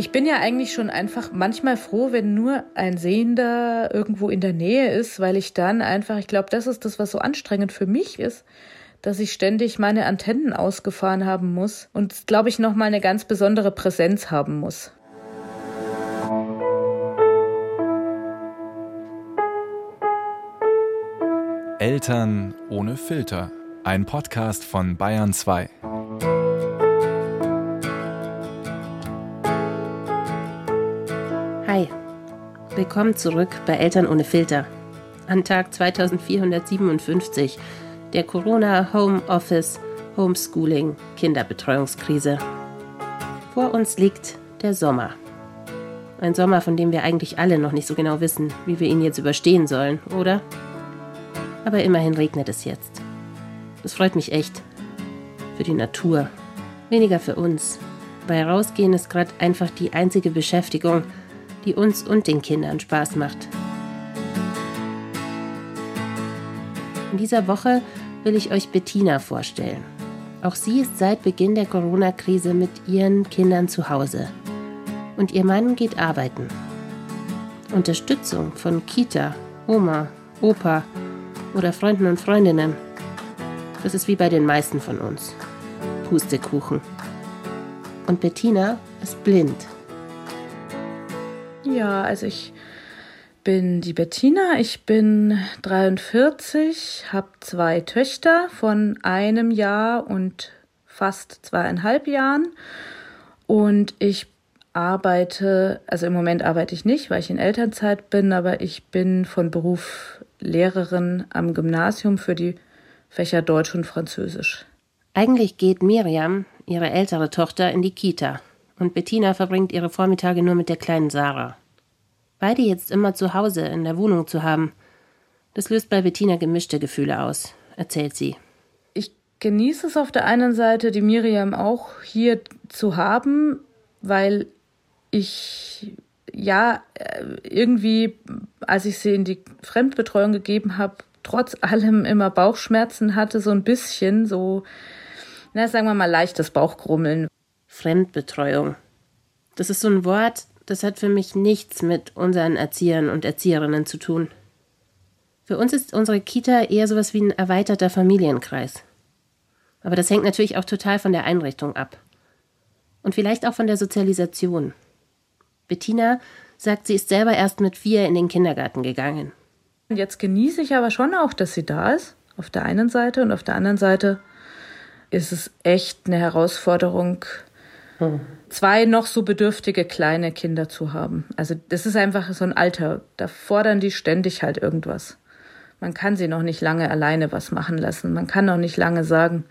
Ich bin ja eigentlich schon einfach manchmal froh, wenn nur ein Sehender irgendwo in der Nähe ist, weil ich dann einfach, ich glaube, das ist das, was so anstrengend für mich ist, dass ich ständig meine Antennen ausgefahren haben muss und, glaube ich, nochmal eine ganz besondere Präsenz haben muss. Eltern ohne Filter. Ein Podcast von Bayern 2. willkommen zurück bei Eltern ohne Filter. An Tag 2457 der Corona Home Office Homeschooling Kinderbetreuungskrise. Vor uns liegt der Sommer. Ein Sommer, von dem wir eigentlich alle noch nicht so genau wissen, wie wir ihn jetzt überstehen sollen, oder? Aber immerhin regnet es jetzt. Das freut mich echt. Für die Natur. Weniger für uns. Bei Rausgehen ist gerade einfach die einzige Beschäftigung, die uns und den Kindern Spaß macht. In dieser Woche will ich euch Bettina vorstellen. Auch sie ist seit Beginn der Corona-Krise mit ihren Kindern zu Hause. Und ihr Mann geht arbeiten. Unterstützung von Kita, Oma, Opa oder Freunden und Freundinnen. Das ist wie bei den meisten von uns. Pustekuchen. Und Bettina ist blind. Ja, also ich bin die Bettina, ich bin 43, habe zwei Töchter von einem Jahr und fast zweieinhalb Jahren und ich arbeite, also im Moment arbeite ich nicht, weil ich in Elternzeit bin, aber ich bin von Beruf Lehrerin am Gymnasium für die Fächer Deutsch und Französisch. Eigentlich geht Miriam, ihre ältere Tochter, in die Kita und Bettina verbringt ihre Vormittage nur mit der kleinen Sarah. Beide jetzt immer zu Hause in der Wohnung zu haben, das löst bei Bettina gemischte Gefühle aus, erzählt sie. Ich genieße es auf der einen Seite, die Miriam auch hier zu haben, weil ich ja äh, irgendwie, als ich sie in die Fremdbetreuung gegeben habe, trotz allem immer Bauchschmerzen hatte, so ein bisschen, so, na, sagen wir mal, leichtes Bauchgrummeln. Fremdbetreuung. Das ist so ein Wort, das hat für mich nichts mit unseren Erziehern und Erzieherinnen zu tun. Für uns ist unsere Kita eher sowas wie ein erweiterter Familienkreis. Aber das hängt natürlich auch total von der Einrichtung ab. Und vielleicht auch von der Sozialisation. Bettina sagt, sie ist selber erst mit vier in den Kindergarten gegangen. Jetzt genieße ich aber schon auch, dass sie da ist, auf der einen Seite. Und auf der anderen Seite ist es echt eine Herausforderung, zwei noch so bedürftige kleine Kinder zu haben. Also das ist einfach so ein Alter, da fordern die ständig halt irgendwas. Man kann sie noch nicht lange alleine was machen lassen. Man kann noch nicht lange sagen,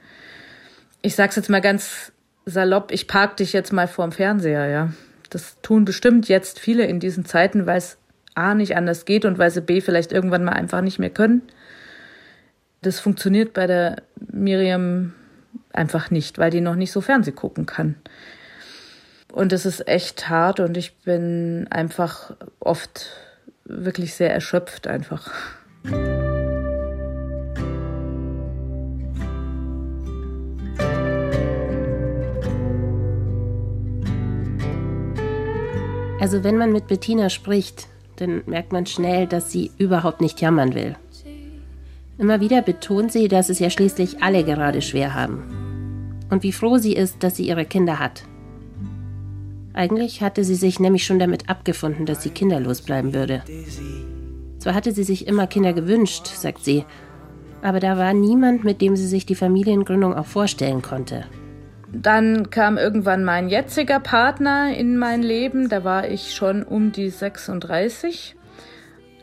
ich sag's jetzt mal ganz salopp, ich park dich jetzt mal vorm Fernseher, ja. Das tun bestimmt jetzt viele in diesen Zeiten, weil es A nicht anders geht und weil sie B vielleicht irgendwann mal einfach nicht mehr können. Das funktioniert bei der Miriam einfach nicht, weil die noch nicht so Fernseh gucken kann. Und es ist echt hart und ich bin einfach oft wirklich sehr erschöpft einfach. Also wenn man mit Bettina spricht, dann merkt man schnell, dass sie überhaupt nicht jammern will. Immer wieder betont sie, dass es ja schließlich alle gerade schwer haben. Und wie froh sie ist, dass sie ihre Kinder hat. Eigentlich hatte sie sich nämlich schon damit abgefunden, dass sie kinderlos bleiben würde. Zwar hatte sie sich immer Kinder gewünscht, sagt sie, aber da war niemand, mit dem sie sich die Familiengründung auch vorstellen konnte. Dann kam irgendwann mein jetziger Partner in mein Leben, da war ich schon um die 36.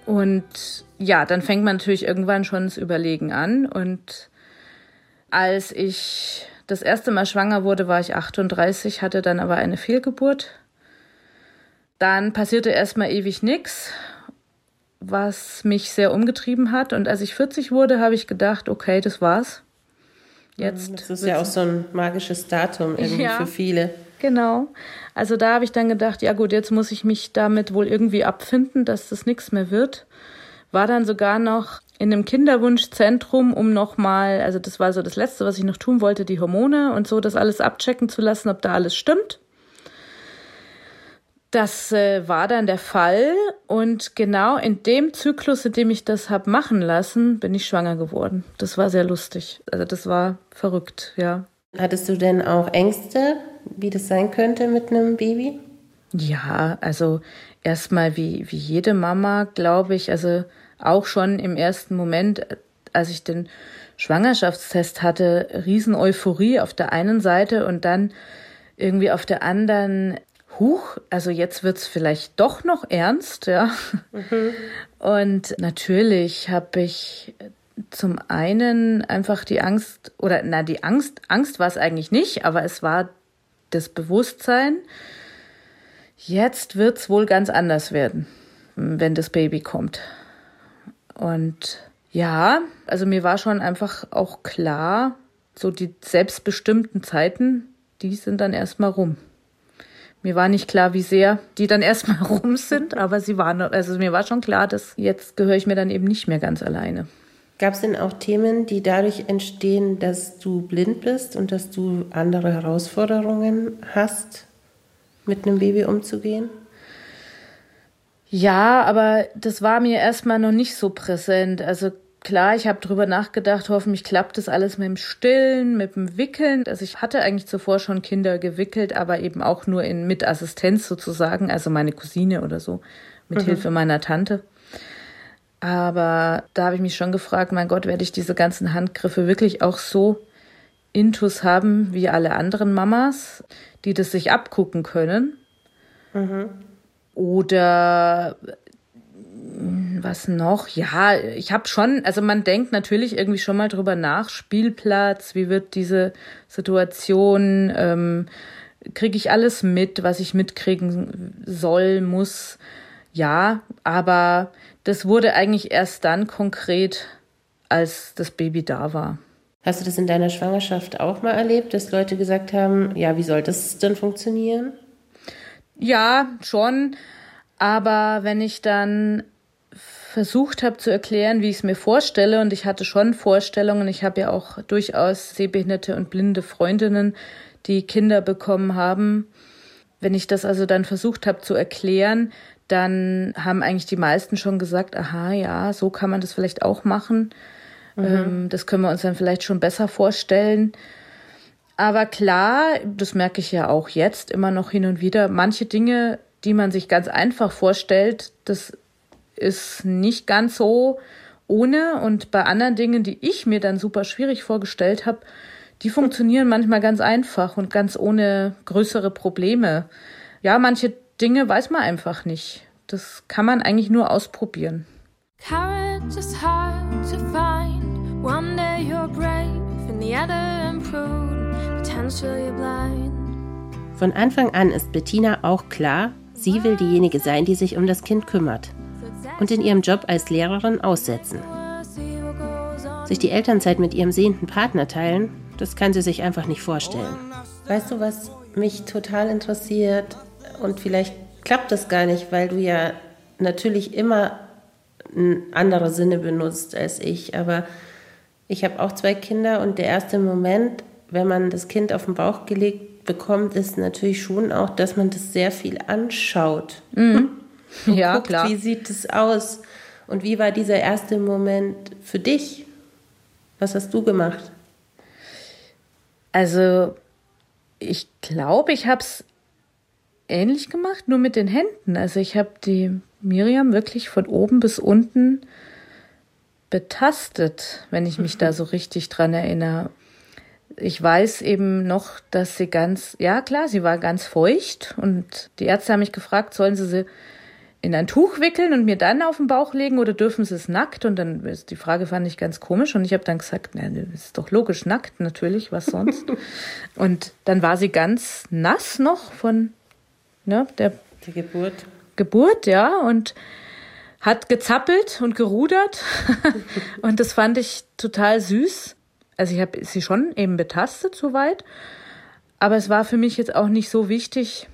Und ja, dann fängt man natürlich irgendwann schon das Überlegen an. Und als ich das erste Mal schwanger wurde, war ich 38, hatte dann aber eine Fehlgeburt. Dann passierte erstmal ewig nichts, was mich sehr umgetrieben hat. Und als ich 40 wurde, habe ich gedacht, okay, das war's. Jetzt das ist ja auch so ein magisches Datum irgendwie ja, für viele. Genau. Also da habe ich dann gedacht, ja gut, jetzt muss ich mich damit wohl irgendwie abfinden, dass das nichts mehr wird. War dann sogar noch in einem Kinderwunschzentrum, um nochmal, also das war so das Letzte, was ich noch tun wollte, die Hormone und so, das alles abchecken zu lassen, ob da alles stimmt. Das äh, war dann der Fall und genau in dem Zyklus, in dem ich das hab machen lassen, bin ich schwanger geworden. Das war sehr lustig. Also das war verrückt, ja. Hattest du denn auch Ängste, wie das sein könnte mit einem Baby? Ja, also erstmal wie, wie jede Mama, glaube ich, also auch schon im ersten Moment, als ich den Schwangerschaftstest hatte, riesen Euphorie auf der einen Seite und dann irgendwie auf der anderen huch, also jetzt wird's vielleicht doch noch ernst, ja. Mhm. Und natürlich habe ich zum einen einfach die Angst, oder na, die Angst, Angst war es eigentlich nicht, aber es war das Bewusstsein, jetzt wird's wohl ganz anders werden, wenn das Baby kommt. Und ja, also mir war schon einfach auch klar, so die selbstbestimmten Zeiten, die sind dann erstmal rum. Mir war nicht klar, wie sehr die dann erstmal rum sind, aber sie waren, also mir war schon klar, dass jetzt gehöre ich mir dann eben nicht mehr ganz alleine. Gab es denn auch Themen, die dadurch entstehen, dass du blind bist und dass du andere Herausforderungen hast, mit einem Baby umzugehen? Ja, aber das war mir erstmal noch nicht so präsent. Also Klar, ich habe drüber nachgedacht, hoffentlich klappt das alles mit dem Stillen, mit dem Wickeln. Also ich hatte eigentlich zuvor schon Kinder gewickelt, aber eben auch nur in mit Assistenz sozusagen, also meine Cousine oder so, mit mhm. Hilfe meiner Tante. Aber da habe ich mich schon gefragt, mein Gott, werde ich diese ganzen Handgriffe wirklich auch so intus haben wie alle anderen Mamas, die das sich abgucken können? Mhm. Oder was noch? Ja, ich habe schon, also man denkt natürlich irgendwie schon mal drüber nach, Spielplatz, wie wird diese Situation, ähm, kriege ich alles mit, was ich mitkriegen soll, muss, ja, aber das wurde eigentlich erst dann konkret, als das Baby da war. Hast du das in deiner Schwangerschaft auch mal erlebt, dass Leute gesagt haben, ja, wie soll das denn funktionieren? Ja, schon. Aber wenn ich dann versucht habe zu erklären, wie ich es mir vorstelle. Und ich hatte schon Vorstellungen. Ich habe ja auch durchaus sehbehinderte und blinde Freundinnen, die Kinder bekommen haben. Wenn ich das also dann versucht habe zu erklären, dann haben eigentlich die meisten schon gesagt, aha, ja, so kann man das vielleicht auch machen. Mhm. Ähm, das können wir uns dann vielleicht schon besser vorstellen. Aber klar, das merke ich ja auch jetzt immer noch hin und wieder, manche Dinge, die man sich ganz einfach vorstellt, das ist nicht ganz so ohne. Und bei anderen Dingen, die ich mir dann super schwierig vorgestellt habe, die funktionieren manchmal ganz einfach und ganz ohne größere Probleme. Ja, manche Dinge weiß man einfach nicht. Das kann man eigentlich nur ausprobieren. Courage is hard to find. One day you're brave and the other improved. Von Anfang an ist Bettina auch klar, sie will diejenige sein, die sich um das Kind kümmert und in ihrem Job als Lehrerin aussetzen. Sich die Elternzeit mit ihrem sehenden Partner teilen, das kann sie sich einfach nicht vorstellen. Weißt du, was mich total interessiert und vielleicht klappt das gar nicht, weil du ja natürlich immer andere Sinne benutzt als ich, aber ich habe auch zwei Kinder und der erste Moment, wenn man das Kind auf den Bauch gelegt bekommt, ist natürlich schon auch, dass man das sehr viel anschaut. Mhm ja, guckt, klar. wie sieht es aus und wie war dieser erste Moment für dich? Was hast du gemacht? Also ich glaube, ich habe es ähnlich gemacht, nur mit den Händen. Also ich habe die Miriam wirklich von oben bis unten betastet, wenn ich mich da so richtig dran erinnere. Ich weiß eben noch, dass sie ganz, ja klar, sie war ganz feucht und die Ärzte haben mich gefragt, sollen sie sie in ein Tuch wickeln und mir dann auf den Bauch legen oder dürfen sie es nackt? Und dann ist die Frage fand ich ganz komisch und ich habe dann gesagt, na, das ist doch logisch nackt natürlich, was sonst? und dann war sie ganz nass noch von ne, der die Geburt. Geburt, ja, und hat gezappelt und gerudert und das fand ich total süß. Also ich habe sie schon eben betastet soweit, aber es war für mich jetzt auch nicht so wichtig,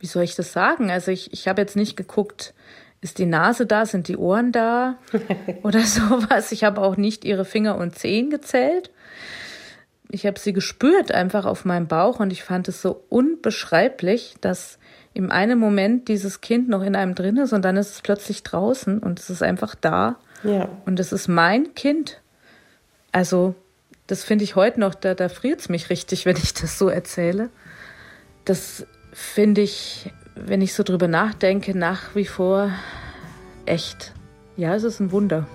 wie soll ich das sagen? Also ich, ich habe jetzt nicht geguckt, ist die Nase da, sind die Ohren da oder sowas. Ich habe auch nicht ihre Finger und Zehen gezählt. ich habe sie gespürt einfach auf meinem Bauch und ich fand es so unbeschreiblich, dass im einen Moment dieses Kind noch in einem drin ist und dann ist es plötzlich draußen und es ist einfach da. Ja. Und es ist mein Kind. Also, das finde ich heute noch, da, da friert es mich richtig, wenn ich das so erzähle. Das finde ich, wenn ich so drüber nachdenke, nach wie vor echt. Ja, es ist ein Wunder.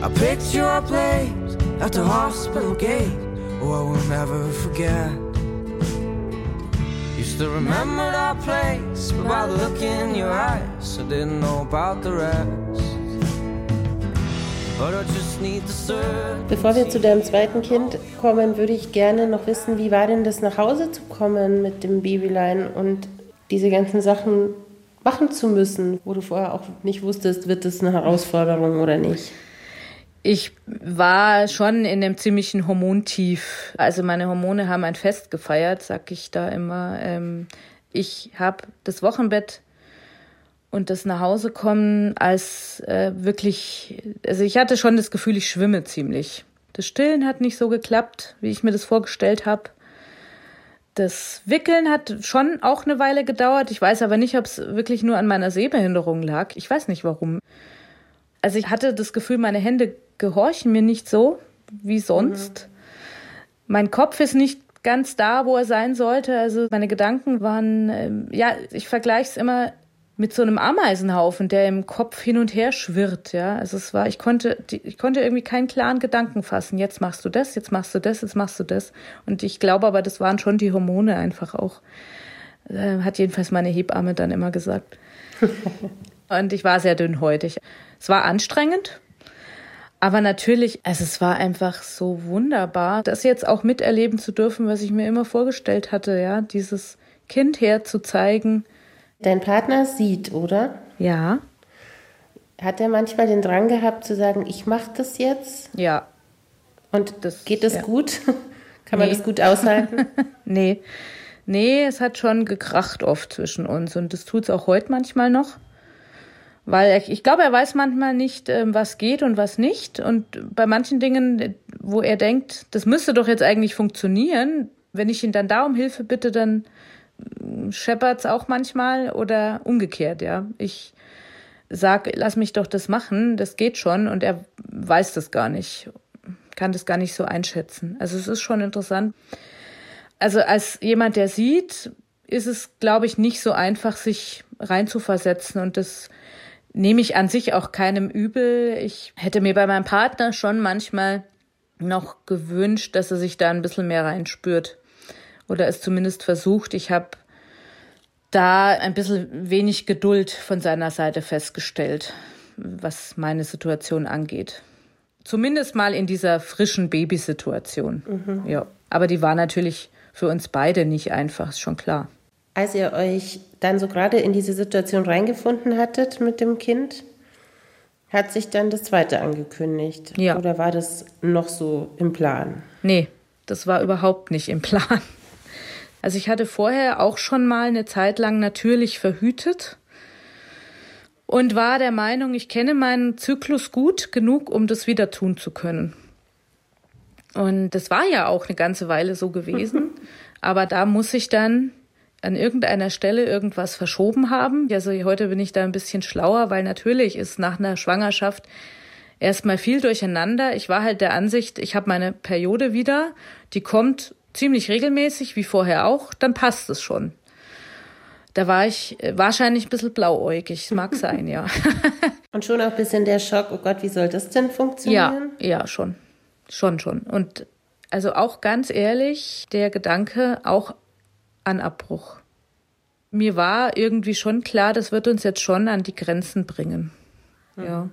I picture our place at the hospital gate. Oh, I will never forget. Used to remember our place, but by the in your eyes, I didn't know about the rest. Bevor wir zu deinem zweiten Kind kommen, würde ich gerne noch wissen, wie war denn das nach Hause zu kommen mit dem Babylein und diese ganzen Sachen machen zu müssen, wo du vorher auch nicht wusstest, wird das eine Herausforderung oder nicht? Ich war schon in einem ziemlichen Hormontief. Also meine Hormone haben ein Fest gefeiert, sag ich da immer. Ähm, ich habe das Wochenbett und das nach Hause kommen als äh, wirklich, also ich hatte schon das Gefühl, ich schwimme ziemlich. Das Stillen hat nicht so geklappt, wie ich mir das vorgestellt habe. Das Wickeln hat schon auch eine Weile gedauert. Ich weiß aber nicht, ob es wirklich nur an meiner Sehbehinderung lag. Ich weiß nicht warum. Also ich hatte das Gefühl, meine Hände gehorchen mir nicht so wie sonst. Mhm. Mein Kopf ist nicht ganz da, wo er sein sollte. Also meine Gedanken waren, ähm, ja, ich vergleiche es immer mit so einem Ameisenhaufen, der im Kopf hin und her schwirrt, ja. Also es war, ich konnte, ich konnte irgendwie keinen klaren Gedanken fassen. Jetzt machst du das, jetzt machst du das, jetzt machst du das. Und ich glaube aber, das waren schon die Hormone einfach auch. Äh, hat jedenfalls meine Hebamme dann immer gesagt. und ich war sehr dünnhäutig. Es war anstrengend. Aber natürlich, also es war einfach so wunderbar, das jetzt auch miterleben zu dürfen, was ich mir immer vorgestellt hatte, ja, dieses Kind herzuzeigen, Dein Partner sieht, oder? Ja. Hat er manchmal den Drang gehabt zu sagen, ich mache das jetzt? Ja. Und das, geht das ja. gut? Kann man das gut aushalten? nee. Nee, es hat schon gekracht oft zwischen uns und das tut es auch heute manchmal noch. Weil er, ich glaube, er weiß manchmal nicht, ähm, was geht und was nicht. Und bei manchen Dingen, wo er denkt, das müsste doch jetzt eigentlich funktionieren, wenn ich ihn dann da um Hilfe bitte, dann scheppert's auch manchmal oder umgekehrt, ja. Ich sag, lass mich doch das machen, das geht schon und er weiß das gar nicht, kann das gar nicht so einschätzen. Also es ist schon interessant. Also als jemand, der sieht, ist es, glaube ich, nicht so einfach, sich reinzuversetzen und das nehme ich an sich auch keinem übel. Ich hätte mir bei meinem Partner schon manchmal noch gewünscht, dass er sich da ein bisschen mehr reinspürt oder es zumindest versucht. Ich habe da ein bisschen wenig Geduld von seiner Seite festgestellt, was meine Situation angeht. Zumindest mal in dieser frischen Babysituation. Mhm. Ja. Aber die war natürlich für uns beide nicht einfach, ist schon klar. Als ihr euch dann so gerade in diese Situation reingefunden hattet mit dem Kind, hat sich dann das zweite angekündigt? Ja. Oder war das noch so im Plan? Nee, das war überhaupt nicht im Plan. Also ich hatte vorher auch schon mal eine Zeit lang natürlich verhütet und war der Meinung, ich kenne meinen Zyklus gut genug, um das wieder tun zu können. Und das war ja auch eine ganze Weile so gewesen. Aber da muss ich dann an irgendeiner Stelle irgendwas verschoben haben. Also heute bin ich da ein bisschen schlauer, weil natürlich ist nach einer Schwangerschaft erstmal viel durcheinander. Ich war halt der Ansicht, ich habe meine Periode wieder, die kommt ziemlich regelmäßig, wie vorher auch, dann passt es schon. Da war ich äh, wahrscheinlich ein bisschen blauäugig, mag sein, ja. Und schon auch ein bisschen der Schock, oh Gott, wie soll das denn funktionieren? Ja, ja, schon. Schon, schon. Und also auch ganz ehrlich, der Gedanke auch an Abbruch. Mir war irgendwie schon klar, das wird uns jetzt schon an die Grenzen bringen. Mhm. Ja.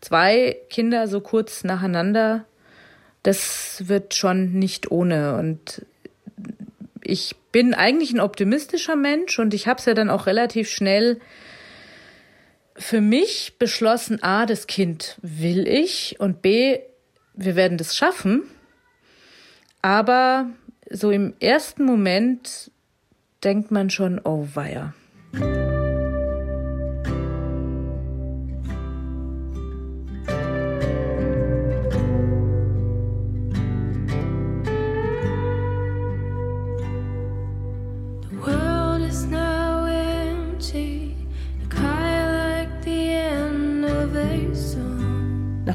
Zwei Kinder so kurz nacheinander das wird schon nicht ohne. Und ich bin eigentlich ein optimistischer Mensch und ich habe es ja dann auch relativ schnell für mich beschlossen, a, das Kind will ich und b, wir werden das schaffen. Aber so im ersten Moment denkt man schon, oh weia.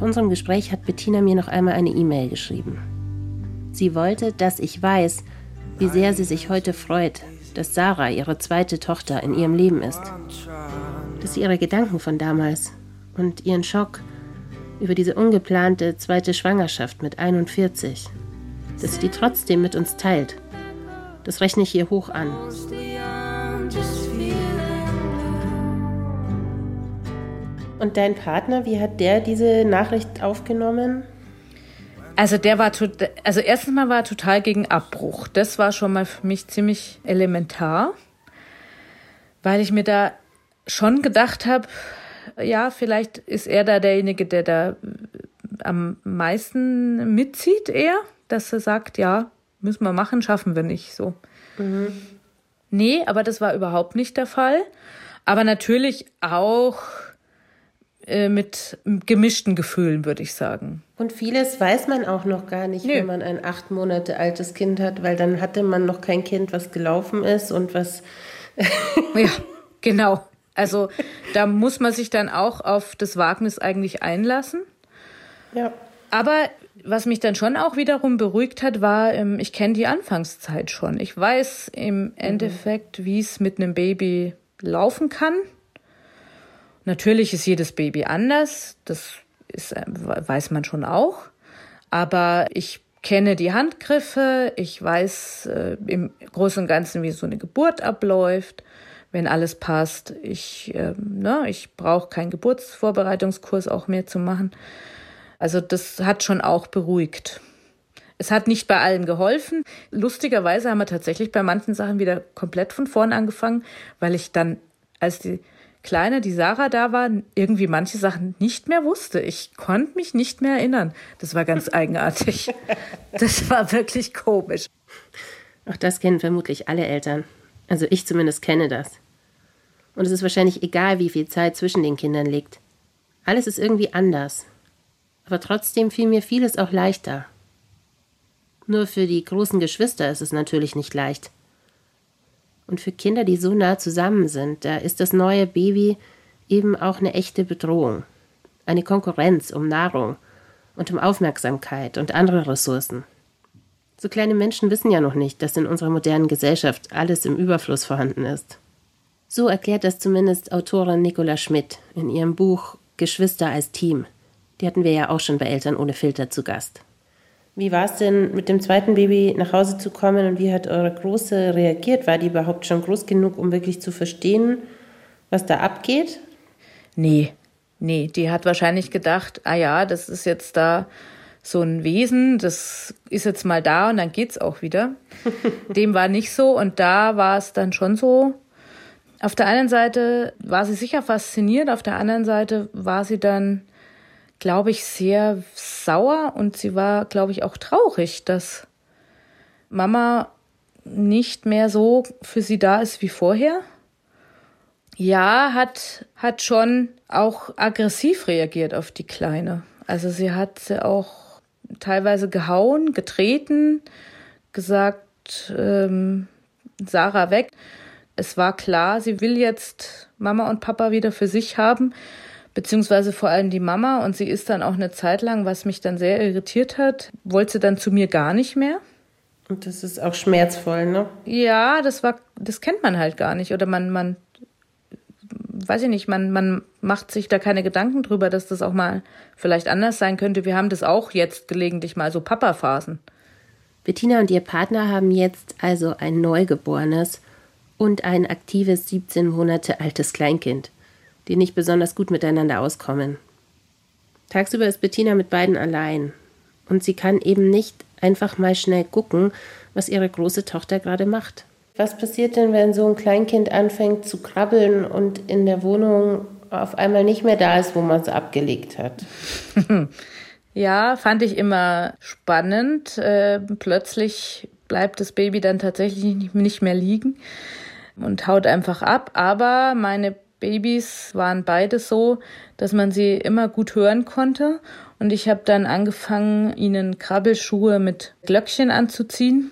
Unserem Gespräch hat Bettina mir noch einmal eine E-Mail geschrieben. Sie wollte, dass ich weiß, wie sehr sie sich heute freut, dass Sarah ihre zweite Tochter in ihrem Leben ist. Dass sie ihre Gedanken von damals und ihren Schock über diese ungeplante zweite Schwangerschaft mit 41, dass sie die trotzdem mit uns teilt. Das rechne ich ihr hoch an. Und dein Partner, wie hat der diese Nachricht aufgenommen? Also der war also erstens mal war er total gegen Abbruch. Das war schon mal für mich ziemlich elementar, weil ich mir da schon gedacht habe, ja, vielleicht ist er da derjenige, der da am meisten mitzieht, eher, dass er sagt, ja, müssen wir machen, schaffen wir nicht so. Mhm. Nee, aber das war überhaupt nicht der Fall. Aber natürlich auch äh, mit gemischten Gefühlen, würde ich sagen. Und vieles weiß man auch noch gar nicht, nee. wenn man ein acht Monate altes Kind hat, weil dann hatte man noch kein Kind, was gelaufen ist und was. ja, genau. Also da muss man sich dann auch auf das Wagnis eigentlich einlassen. Ja. Aber was mich dann schon auch wiederum beruhigt hat, war, ähm, ich kenne die Anfangszeit schon. Ich weiß im mhm. Endeffekt, wie es mit einem Baby laufen kann. Natürlich ist jedes Baby anders, das ist, äh, weiß man schon auch. Aber ich kenne die Handgriffe, ich weiß äh, im Großen und Ganzen, wie so eine Geburt abläuft, wenn alles passt. Ich, äh, ne, ich brauche keinen Geburtsvorbereitungskurs auch mehr zu machen. Also das hat schon auch beruhigt. Es hat nicht bei allen geholfen. Lustigerweise haben wir tatsächlich bei manchen Sachen wieder komplett von vorn angefangen, weil ich dann, als die Kleine, die Sarah da war, irgendwie manche Sachen nicht mehr wusste. Ich konnte mich nicht mehr erinnern. Das war ganz eigenartig. Das war wirklich komisch. Auch das kennen vermutlich alle Eltern. Also ich zumindest kenne das. Und es ist wahrscheinlich egal, wie viel Zeit zwischen den Kindern liegt. Alles ist irgendwie anders. Aber trotzdem fiel mir vieles auch leichter. Nur für die großen Geschwister ist es natürlich nicht leicht. Und für Kinder, die so nah zusammen sind, da ist das neue Baby eben auch eine echte Bedrohung. Eine Konkurrenz um Nahrung und um Aufmerksamkeit und andere Ressourcen. So kleine Menschen wissen ja noch nicht, dass in unserer modernen Gesellschaft alles im Überfluss vorhanden ist. So erklärt das zumindest Autorin Nicola Schmidt in ihrem Buch Geschwister als Team. Die hatten wir ja auch schon bei Eltern ohne Filter zu Gast. Wie war es denn, mit dem zweiten Baby nach Hause zu kommen und wie hat eure Große reagiert? War die überhaupt schon groß genug, um wirklich zu verstehen, was da abgeht? Nee, nee, die hat wahrscheinlich gedacht, ah ja, das ist jetzt da so ein Wesen, das ist jetzt mal da und dann geht's auch wieder. Dem war nicht so und da war es dann schon so. Auf der einen Seite war sie sicher fasziniert, auf der anderen Seite war sie dann glaube ich, sehr sauer und sie war, glaube ich, auch traurig, dass Mama nicht mehr so für sie da ist wie vorher. Ja, hat, hat schon auch aggressiv reagiert auf die Kleine. Also sie hat sie auch teilweise gehauen, getreten, gesagt, ähm, Sarah weg. Es war klar, sie will jetzt Mama und Papa wieder für sich haben beziehungsweise vor allem die Mama. Und sie ist dann auch eine Zeit lang, was mich dann sehr irritiert hat, wollte sie dann zu mir gar nicht mehr. Und das ist auch schmerzvoll, ne? Ja, das war, das kennt man halt gar nicht. Oder man, man, weiß ich nicht, man, man macht sich da keine Gedanken drüber, dass das auch mal vielleicht anders sein könnte. Wir haben das auch jetzt gelegentlich mal so Papa-Phasen. Bettina und ihr Partner haben jetzt also ein Neugeborenes und ein aktives 17 Monate altes Kleinkind die nicht besonders gut miteinander auskommen. Tagsüber ist Bettina mit beiden allein und sie kann eben nicht einfach mal schnell gucken, was ihre große Tochter gerade macht. Was passiert denn, wenn so ein Kleinkind anfängt zu krabbeln und in der Wohnung auf einmal nicht mehr da ist, wo man es abgelegt hat? Ja, fand ich immer spannend. Äh, plötzlich bleibt das Baby dann tatsächlich nicht mehr liegen und haut einfach ab. Aber meine Babys waren beide so, dass man sie immer gut hören konnte. Und ich habe dann angefangen, ihnen Krabbelschuhe mit Glöckchen anzuziehen.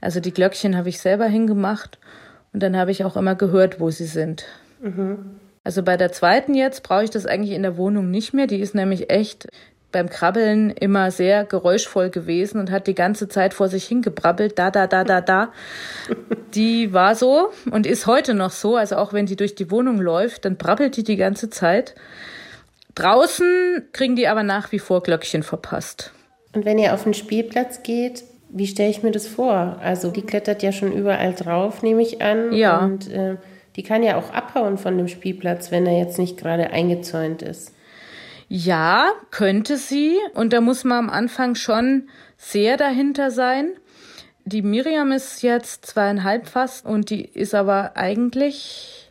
Also die Glöckchen habe ich selber hingemacht. Und dann habe ich auch immer gehört, wo sie sind. Mhm. Also bei der zweiten jetzt brauche ich das eigentlich in der Wohnung nicht mehr. Die ist nämlich echt, beim Krabbeln immer sehr geräuschvoll gewesen und hat die ganze Zeit vor sich hingebrabbelt, da, da, da, da, da. Die war so und ist heute noch so. Also auch wenn die durch die Wohnung läuft, dann brabbelt die die ganze Zeit. Draußen kriegen die aber nach wie vor Glöckchen verpasst. Und wenn ihr auf den Spielplatz geht, wie stelle ich mir das vor? Also die klettert ja schon überall drauf, nehme ich an. Ja. Und äh, die kann ja auch abhauen von dem Spielplatz, wenn er jetzt nicht gerade eingezäunt ist. Ja, könnte sie. Und da muss man am Anfang schon sehr dahinter sein. Die Miriam ist jetzt zweieinhalb fast und die ist aber eigentlich,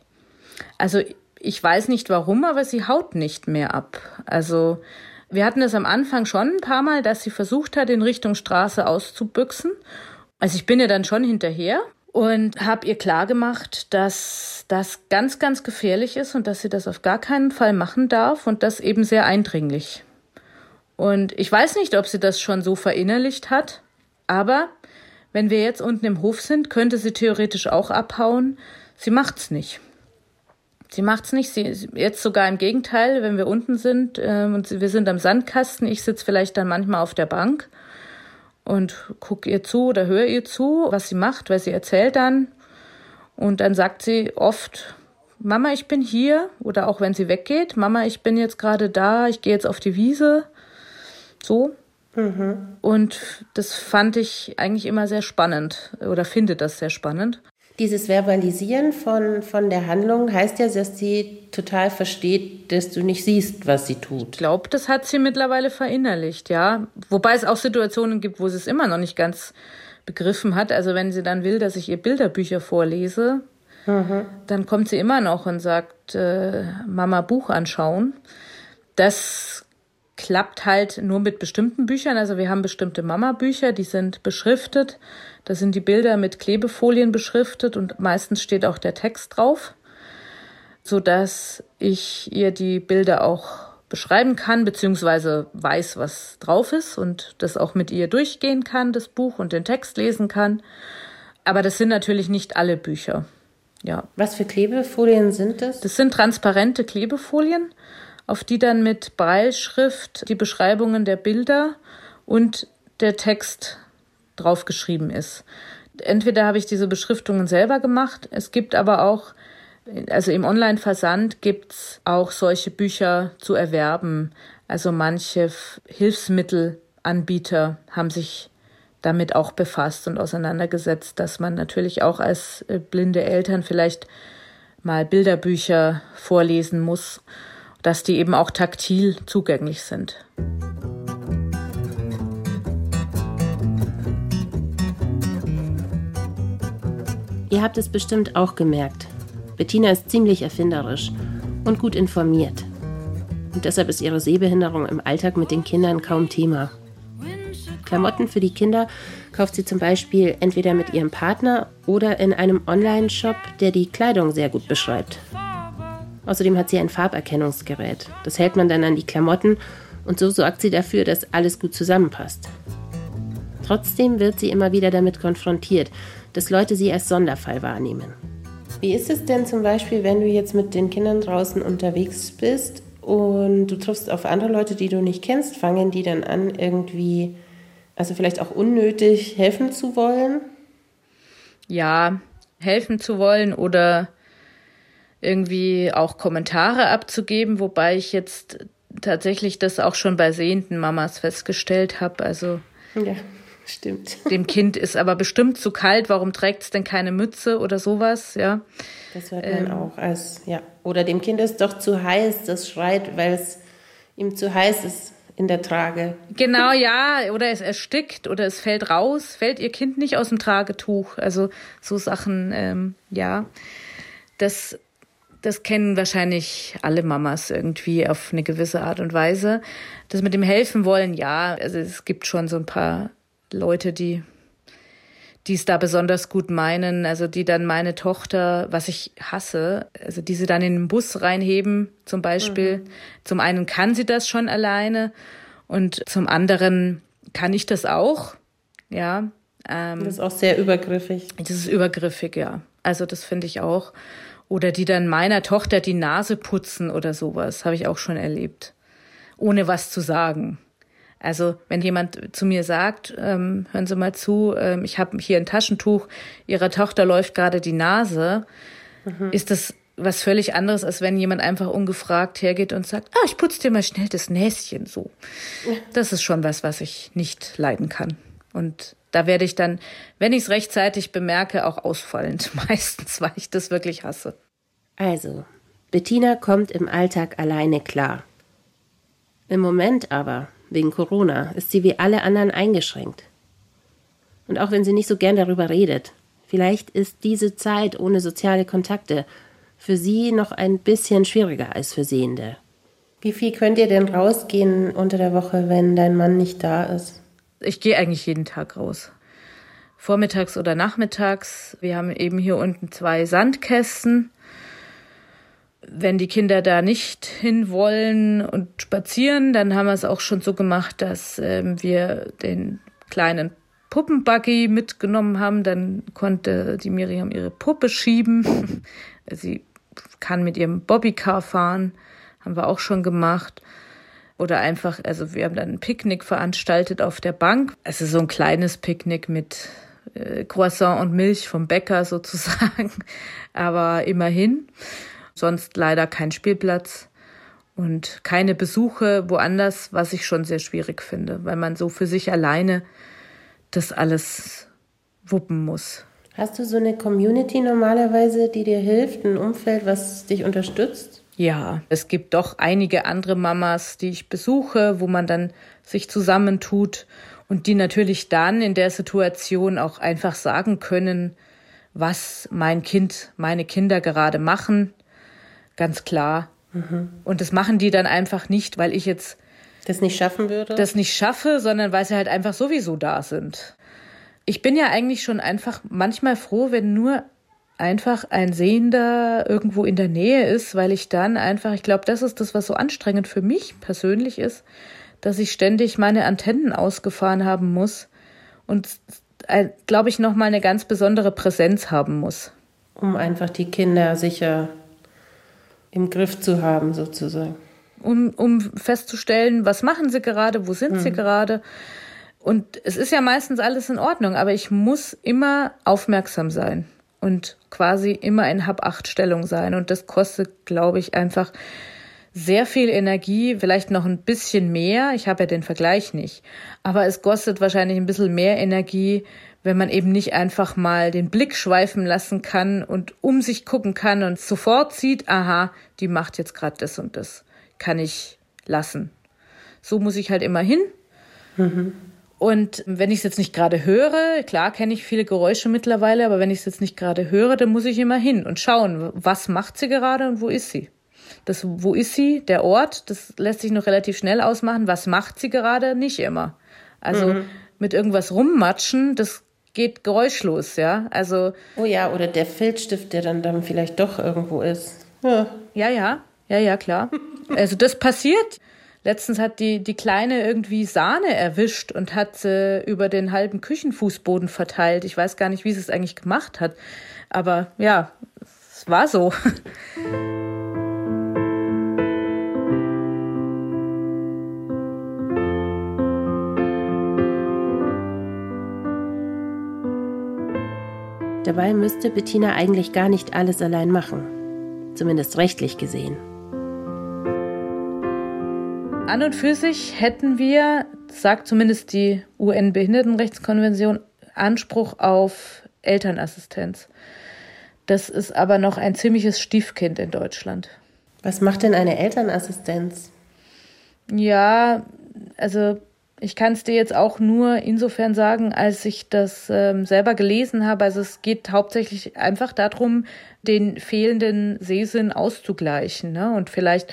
also ich weiß nicht warum, aber sie haut nicht mehr ab. Also wir hatten es am Anfang schon ein paar Mal, dass sie versucht hat, in Richtung Straße auszubüchsen. Also ich bin ihr dann schon hinterher und habe ihr klargemacht, dass das ganz, ganz gefährlich ist und dass sie das auf gar keinen Fall machen darf und das eben sehr eindringlich. Und ich weiß nicht, ob sie das schon so verinnerlicht hat, aber wenn wir jetzt unten im Hof sind, könnte sie theoretisch auch abhauen. Sie macht's nicht. Sie macht's nicht. Sie jetzt sogar im Gegenteil, wenn wir unten sind ähm, und wir sind am Sandkasten, ich sitze vielleicht dann manchmal auf der Bank und guck ihr zu oder höre ihr zu, was sie macht, weil sie erzählt dann. Und dann sagt sie oft, Mama, ich bin hier. Oder auch wenn sie weggeht, Mama, ich bin jetzt gerade da, ich gehe jetzt auf die Wiese. So. Mhm. Und das fand ich eigentlich immer sehr spannend oder finde das sehr spannend. Dieses Verbalisieren von, von der Handlung heißt ja, dass sie total versteht, dass du nicht siehst, was sie tut. Ich glaube, das hat sie mittlerweile verinnerlicht, ja. Wobei es auch Situationen gibt, wo sie es immer noch nicht ganz begriffen hat. Also wenn sie dann will, dass ich ihr Bilderbücher vorlese, mhm. dann kommt sie immer noch und sagt, äh, Mama Buch anschauen. Das klappt halt nur mit bestimmten Büchern. Also wir haben bestimmte Mama-Bücher, die sind beschriftet. Da sind die Bilder mit Klebefolien beschriftet und meistens steht auch der Text drauf, so dass ich ihr die Bilder auch beschreiben kann, beziehungsweise weiß, was drauf ist und das auch mit ihr durchgehen kann, das Buch und den Text lesen kann. Aber das sind natürlich nicht alle Bücher. Ja. Was für Klebefolien sind das? Das sind transparente Klebefolien auf die dann mit Breilschrift die Beschreibungen der Bilder und der Text draufgeschrieben ist. Entweder habe ich diese Beschriftungen selber gemacht, es gibt aber auch, also im Online-Versand gibt's auch solche Bücher zu erwerben. Also manche Hilfsmittelanbieter haben sich damit auch befasst und auseinandergesetzt, dass man natürlich auch als äh, blinde Eltern vielleicht mal Bilderbücher vorlesen muss dass die eben auch taktil zugänglich sind. Ihr habt es bestimmt auch gemerkt. Bettina ist ziemlich erfinderisch und gut informiert. Und deshalb ist ihre Sehbehinderung im Alltag mit den Kindern kaum Thema. Klamotten für die Kinder kauft sie zum Beispiel entweder mit ihrem Partner oder in einem Online-Shop, der die Kleidung sehr gut beschreibt. Außerdem hat sie ein Farberkennungsgerät. Das hält man dann an die Klamotten und so sorgt sie dafür, dass alles gut zusammenpasst. Trotzdem wird sie immer wieder damit konfrontiert, dass Leute sie als Sonderfall wahrnehmen. Wie ist es denn zum Beispiel, wenn du jetzt mit den Kindern draußen unterwegs bist und du triffst auf andere Leute, die du nicht kennst, fangen die dann an, irgendwie, also vielleicht auch unnötig helfen zu wollen? Ja, helfen zu wollen oder irgendwie auch Kommentare abzugeben, wobei ich jetzt tatsächlich das auch schon bei sehenden Mamas festgestellt habe. Also ja, stimmt. Dem Kind ist aber bestimmt zu kalt. Warum trägt es denn keine Mütze oder sowas? Ja. Das hört man ähm, auch als ja. Oder dem Kind ist doch zu heiß. Das schreit, weil es ihm zu heiß ist in der Trage. Genau, ja. Oder es erstickt oder es fällt raus. Fällt ihr Kind nicht aus dem Tragetuch? Also so Sachen. Ähm, ja. Das das kennen wahrscheinlich alle Mamas irgendwie auf eine gewisse Art und Weise. Das mit dem Helfen wollen, ja, also es gibt schon so ein paar Leute, die die es da besonders gut meinen, also die dann meine Tochter, was ich hasse, also die sie dann in den Bus reinheben, zum Beispiel. Mhm. Zum einen kann sie das schon alleine und zum anderen kann ich das auch, ja. Ähm, das ist auch sehr übergriffig. Das ist übergriffig, ja. Also das finde ich auch. Oder die dann meiner Tochter die Nase putzen oder sowas, habe ich auch schon erlebt. Ohne was zu sagen. Also wenn jemand zu mir sagt, ähm, hören Sie mal zu, ähm, ich habe hier ein Taschentuch, Ihrer Tochter läuft gerade die Nase, mhm. ist das was völlig anderes, als wenn jemand einfach ungefragt hergeht und sagt, ah, ich putze dir mal schnell das Näschen so. Das ist schon was, was ich nicht leiden kann. Und da werde ich dann, wenn ich es rechtzeitig bemerke, auch ausfallend meistens, weil ich das wirklich hasse. Also, Bettina kommt im Alltag alleine klar. Im Moment aber, wegen Corona, ist sie wie alle anderen eingeschränkt. Und auch wenn sie nicht so gern darüber redet, vielleicht ist diese Zeit ohne soziale Kontakte für sie noch ein bisschen schwieriger als für Sehende. Wie viel könnt ihr denn rausgehen unter der Woche, wenn dein Mann nicht da ist? Ich gehe eigentlich jeden Tag raus. Vormittags oder nachmittags. Wir haben eben hier unten zwei Sandkästen. Wenn die Kinder da nicht hinwollen und spazieren, dann haben wir es auch schon so gemacht, dass ähm, wir den kleinen Puppenbuggy mitgenommen haben. Dann konnte die Miriam ihre Puppe schieben. Sie kann mit ihrem Bobbycar fahren, haben wir auch schon gemacht. Oder einfach, also wir haben dann ein Picknick veranstaltet auf der Bank. Also so ein kleines Picknick mit äh, Croissant und Milch vom Bäcker sozusagen. Aber immerhin. Sonst leider kein Spielplatz und keine Besuche woanders, was ich schon sehr schwierig finde, weil man so für sich alleine das alles wuppen muss. Hast du so eine Community normalerweise, die dir hilft, ein Umfeld, was dich unterstützt? Ja, es gibt doch einige andere Mamas, die ich besuche, wo man dann sich zusammentut und die natürlich dann in der Situation auch einfach sagen können, was mein Kind, meine Kinder gerade machen. Ganz klar. Mhm. Und das machen die dann einfach nicht, weil ich jetzt das nicht schaffen würde? Das nicht schaffe, sondern weil sie halt einfach sowieso da sind. Ich bin ja eigentlich schon einfach manchmal froh, wenn nur einfach ein Sehender irgendwo in der Nähe ist, weil ich dann einfach, ich glaube, das ist das, was so anstrengend für mich persönlich ist, dass ich ständig meine Antennen ausgefahren haben muss und, äh, glaube ich, nochmal eine ganz besondere Präsenz haben muss. Um einfach die Kinder sicher im Griff zu haben, sozusagen. Um, um festzustellen, was machen sie gerade, wo sind mhm. sie gerade. Und es ist ja meistens alles in Ordnung, aber ich muss immer aufmerksam sein und quasi immer in Hab-Acht-Stellung sein. Und das kostet, glaube ich, einfach sehr viel Energie, vielleicht noch ein bisschen mehr. Ich habe ja den Vergleich nicht. Aber es kostet wahrscheinlich ein bisschen mehr Energie, wenn man eben nicht einfach mal den Blick schweifen lassen kann und um sich gucken kann und sofort sieht, aha, die macht jetzt gerade das und das. Kann ich lassen. So muss ich halt immer hin. Mhm. Und wenn ich es jetzt nicht gerade höre, klar kenne ich viele Geräusche mittlerweile, aber wenn ich es jetzt nicht gerade höre, dann muss ich immer hin und schauen, was macht sie gerade und wo ist sie. Das, wo ist sie, der Ort, das lässt sich noch relativ schnell ausmachen. Was macht sie gerade? Nicht immer. Also mhm. mit irgendwas rummatschen, das geht geräuschlos, ja. Also. Oh ja, oder der Filzstift, der dann, dann vielleicht doch irgendwo ist. Ja, ja, ja, ja, ja klar. also das passiert. Letztens hat die, die Kleine irgendwie Sahne erwischt und hat sie über den halben Küchenfußboden verteilt. Ich weiß gar nicht, wie sie es eigentlich gemacht hat. Aber ja, es war so. Dabei müsste Bettina eigentlich gar nicht alles allein machen. Zumindest rechtlich gesehen. An und für sich hätten wir, sagt zumindest die UN-Behindertenrechtskonvention, Anspruch auf Elternassistenz. Das ist aber noch ein ziemliches Stiefkind in Deutschland. Was macht denn eine Elternassistenz? Ja, also ich kann es dir jetzt auch nur insofern sagen, als ich das ähm, selber gelesen habe. Also es geht hauptsächlich einfach darum, den fehlenden Sehsinn auszugleichen ne? und vielleicht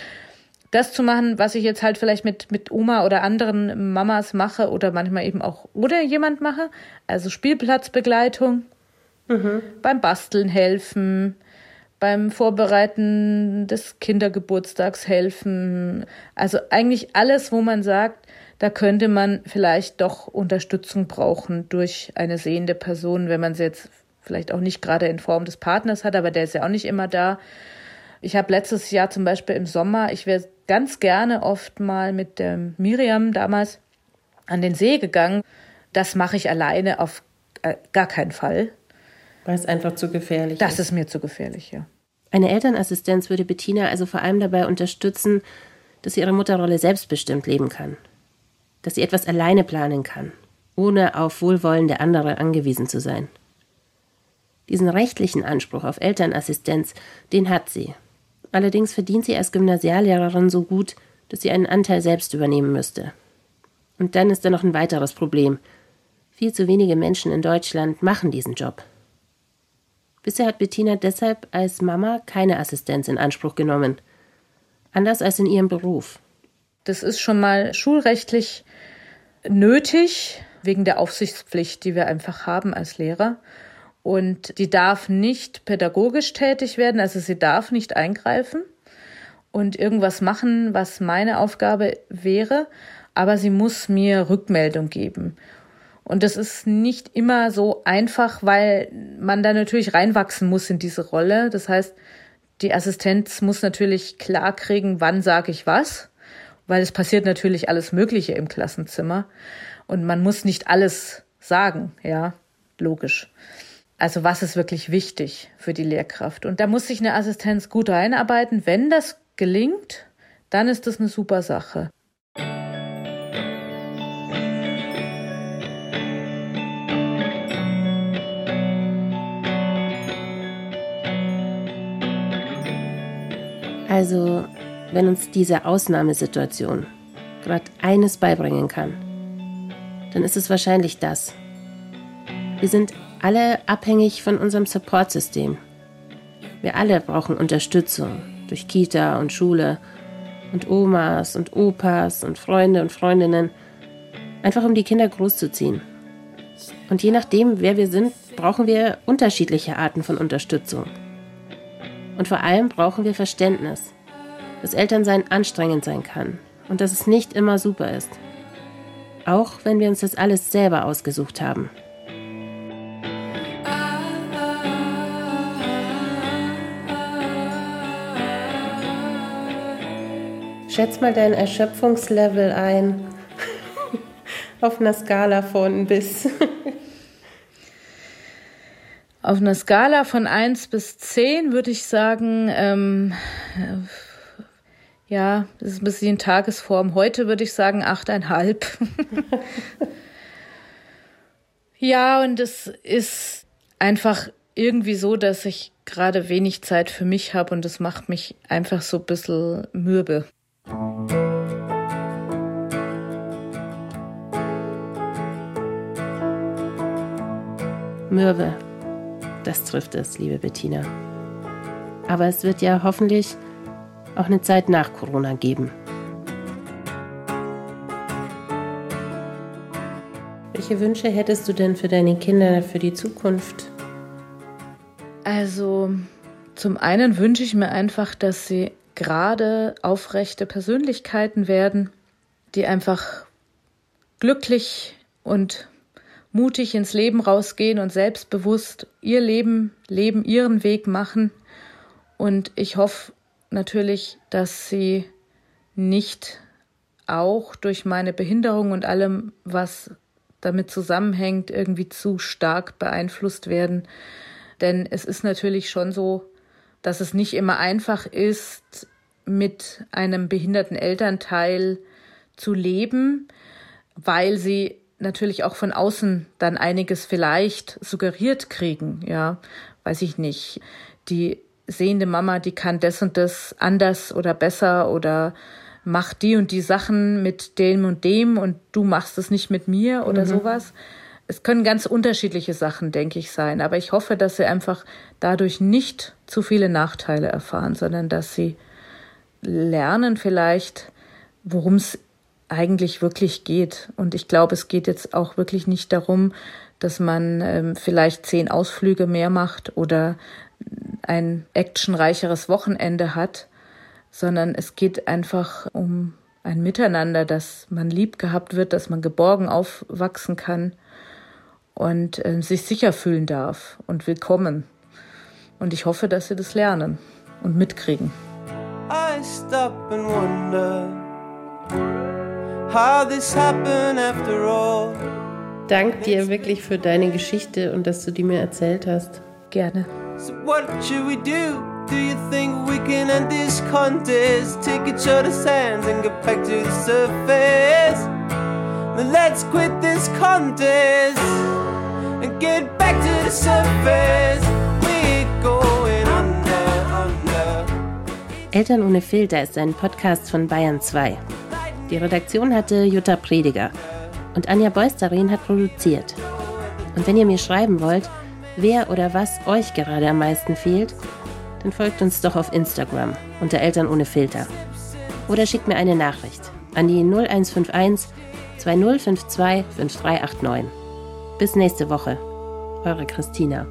das zu machen, was ich jetzt halt vielleicht mit, mit Oma oder anderen Mamas mache oder manchmal eben auch oder jemand mache. Also Spielplatzbegleitung, mhm. beim Basteln helfen, beim Vorbereiten des Kindergeburtstags helfen. Also eigentlich alles, wo man sagt, da könnte man vielleicht doch Unterstützung brauchen durch eine sehende Person, wenn man sie jetzt vielleicht auch nicht gerade in Form des Partners hat, aber der ist ja auch nicht immer da. Ich habe letztes Jahr zum Beispiel im Sommer, ich wäre ganz gerne oft mal mit der Miriam damals an den See gegangen. Das mache ich alleine auf äh, gar keinen Fall. Weil es einfach zu gefährlich das ist. Das ist mir zu gefährlich, ja. Eine Elternassistenz würde Bettina also vor allem dabei unterstützen, dass sie ihre Mutterrolle selbstbestimmt leben kann. Dass sie etwas alleine planen kann, ohne auf Wohlwollen der andere angewiesen zu sein. Diesen rechtlichen Anspruch auf Elternassistenz, den hat sie. Allerdings verdient sie als Gymnasiallehrerin so gut, dass sie einen Anteil selbst übernehmen müsste. Und dann ist da noch ein weiteres Problem. Viel zu wenige Menschen in Deutschland machen diesen Job. Bisher hat Bettina deshalb als Mama keine Assistenz in Anspruch genommen. Anders als in ihrem Beruf. Das ist schon mal schulrechtlich nötig, wegen der Aufsichtspflicht, die wir einfach haben als Lehrer. Und die darf nicht pädagogisch tätig werden, also sie darf nicht eingreifen und irgendwas machen, was meine Aufgabe wäre, aber sie muss mir Rückmeldung geben. Und das ist nicht immer so einfach, weil man da natürlich reinwachsen muss in diese Rolle. Das heißt, die Assistenz muss natürlich klar kriegen, wann sage ich was, weil es passiert natürlich alles Mögliche im Klassenzimmer und man muss nicht alles sagen, ja, logisch. Also was ist wirklich wichtig für die Lehrkraft? Und da muss sich eine Assistenz gut einarbeiten. Wenn das gelingt, dann ist das eine super Sache. Also, wenn uns diese Ausnahmesituation gerade eines beibringen kann, dann ist es wahrscheinlich das. Wir sind alle abhängig von unserem Supportsystem. Wir alle brauchen Unterstützung durch Kita und Schule und Omas und Opas und Freunde und Freundinnen, einfach um die Kinder großzuziehen. Und je nachdem, wer wir sind, brauchen wir unterschiedliche Arten von Unterstützung. Und vor allem brauchen wir Verständnis, dass Elternsein anstrengend sein kann und dass es nicht immer super ist. Auch wenn wir uns das alles selber ausgesucht haben. Schätz mal dein Erschöpfungslevel ein. Auf einer Skala von bis. Auf einer Skala von 1 bis 10 würde ich sagen, ähm, ja, das ist ein bisschen Tagesform. Heute würde ich sagen 8,5. ja, und es ist einfach irgendwie so, dass ich gerade wenig Zeit für mich habe und das macht mich einfach so ein bisschen mürbe. Mürbe. Das trifft es, liebe Bettina. Aber es wird ja hoffentlich auch eine Zeit nach Corona geben. Welche Wünsche hättest du denn für deine Kinder für die Zukunft? Also, zum einen wünsche ich mir einfach, dass sie gerade aufrechte Persönlichkeiten werden, die einfach glücklich und mutig ins Leben rausgehen und selbstbewusst ihr Leben leben, ihren Weg machen. Und ich hoffe natürlich, dass sie nicht auch durch meine Behinderung und allem, was damit zusammenhängt, irgendwie zu stark beeinflusst werden. Denn es ist natürlich schon so, dass es nicht immer einfach ist, mit einem behinderten Elternteil zu leben, weil sie natürlich auch von außen dann einiges vielleicht suggeriert kriegen, ja, weiß ich nicht. Die sehende Mama, die kann das und das anders oder besser oder macht die und die Sachen mit dem und dem und du machst es nicht mit mir oder mhm. sowas. Es können ganz unterschiedliche Sachen, denke ich, sein. Aber ich hoffe, dass sie einfach dadurch nicht zu viele Nachteile erfahren, sondern dass sie lernen vielleicht, worum es eigentlich wirklich geht. Und ich glaube, es geht jetzt auch wirklich nicht darum, dass man ähm, vielleicht zehn Ausflüge mehr macht oder ein actionreicheres Wochenende hat, sondern es geht einfach um ein Miteinander, dass man lieb gehabt wird, dass man geborgen aufwachsen kann und äh, sich sicher fühlen darf und willkommen. Und ich hoffe, dass sie das lernen und mitkriegen. I stop and wonder how this happened after all. Dank dir wirklich für deine Geschichte und dass du die mir erzählt hast. Gerne. So what should we do? Do you think we can end this contest? Take each other's hands and get back to the surface. Then let's quit this contest and get back to the surface. We're going under, under. Eltern ohne Filter ist ein Podcast von Bayern 2. Die Redaktion hatte Jutta Prediger und Anja Beusterin hat produziert. Und wenn ihr mir schreiben wollt, wer oder was euch gerade am meisten fehlt, dann folgt uns doch auf Instagram unter Eltern ohne Filter. Oder schickt mir eine Nachricht an die 0151 2052 5389. Bis nächste Woche. Eure Christina.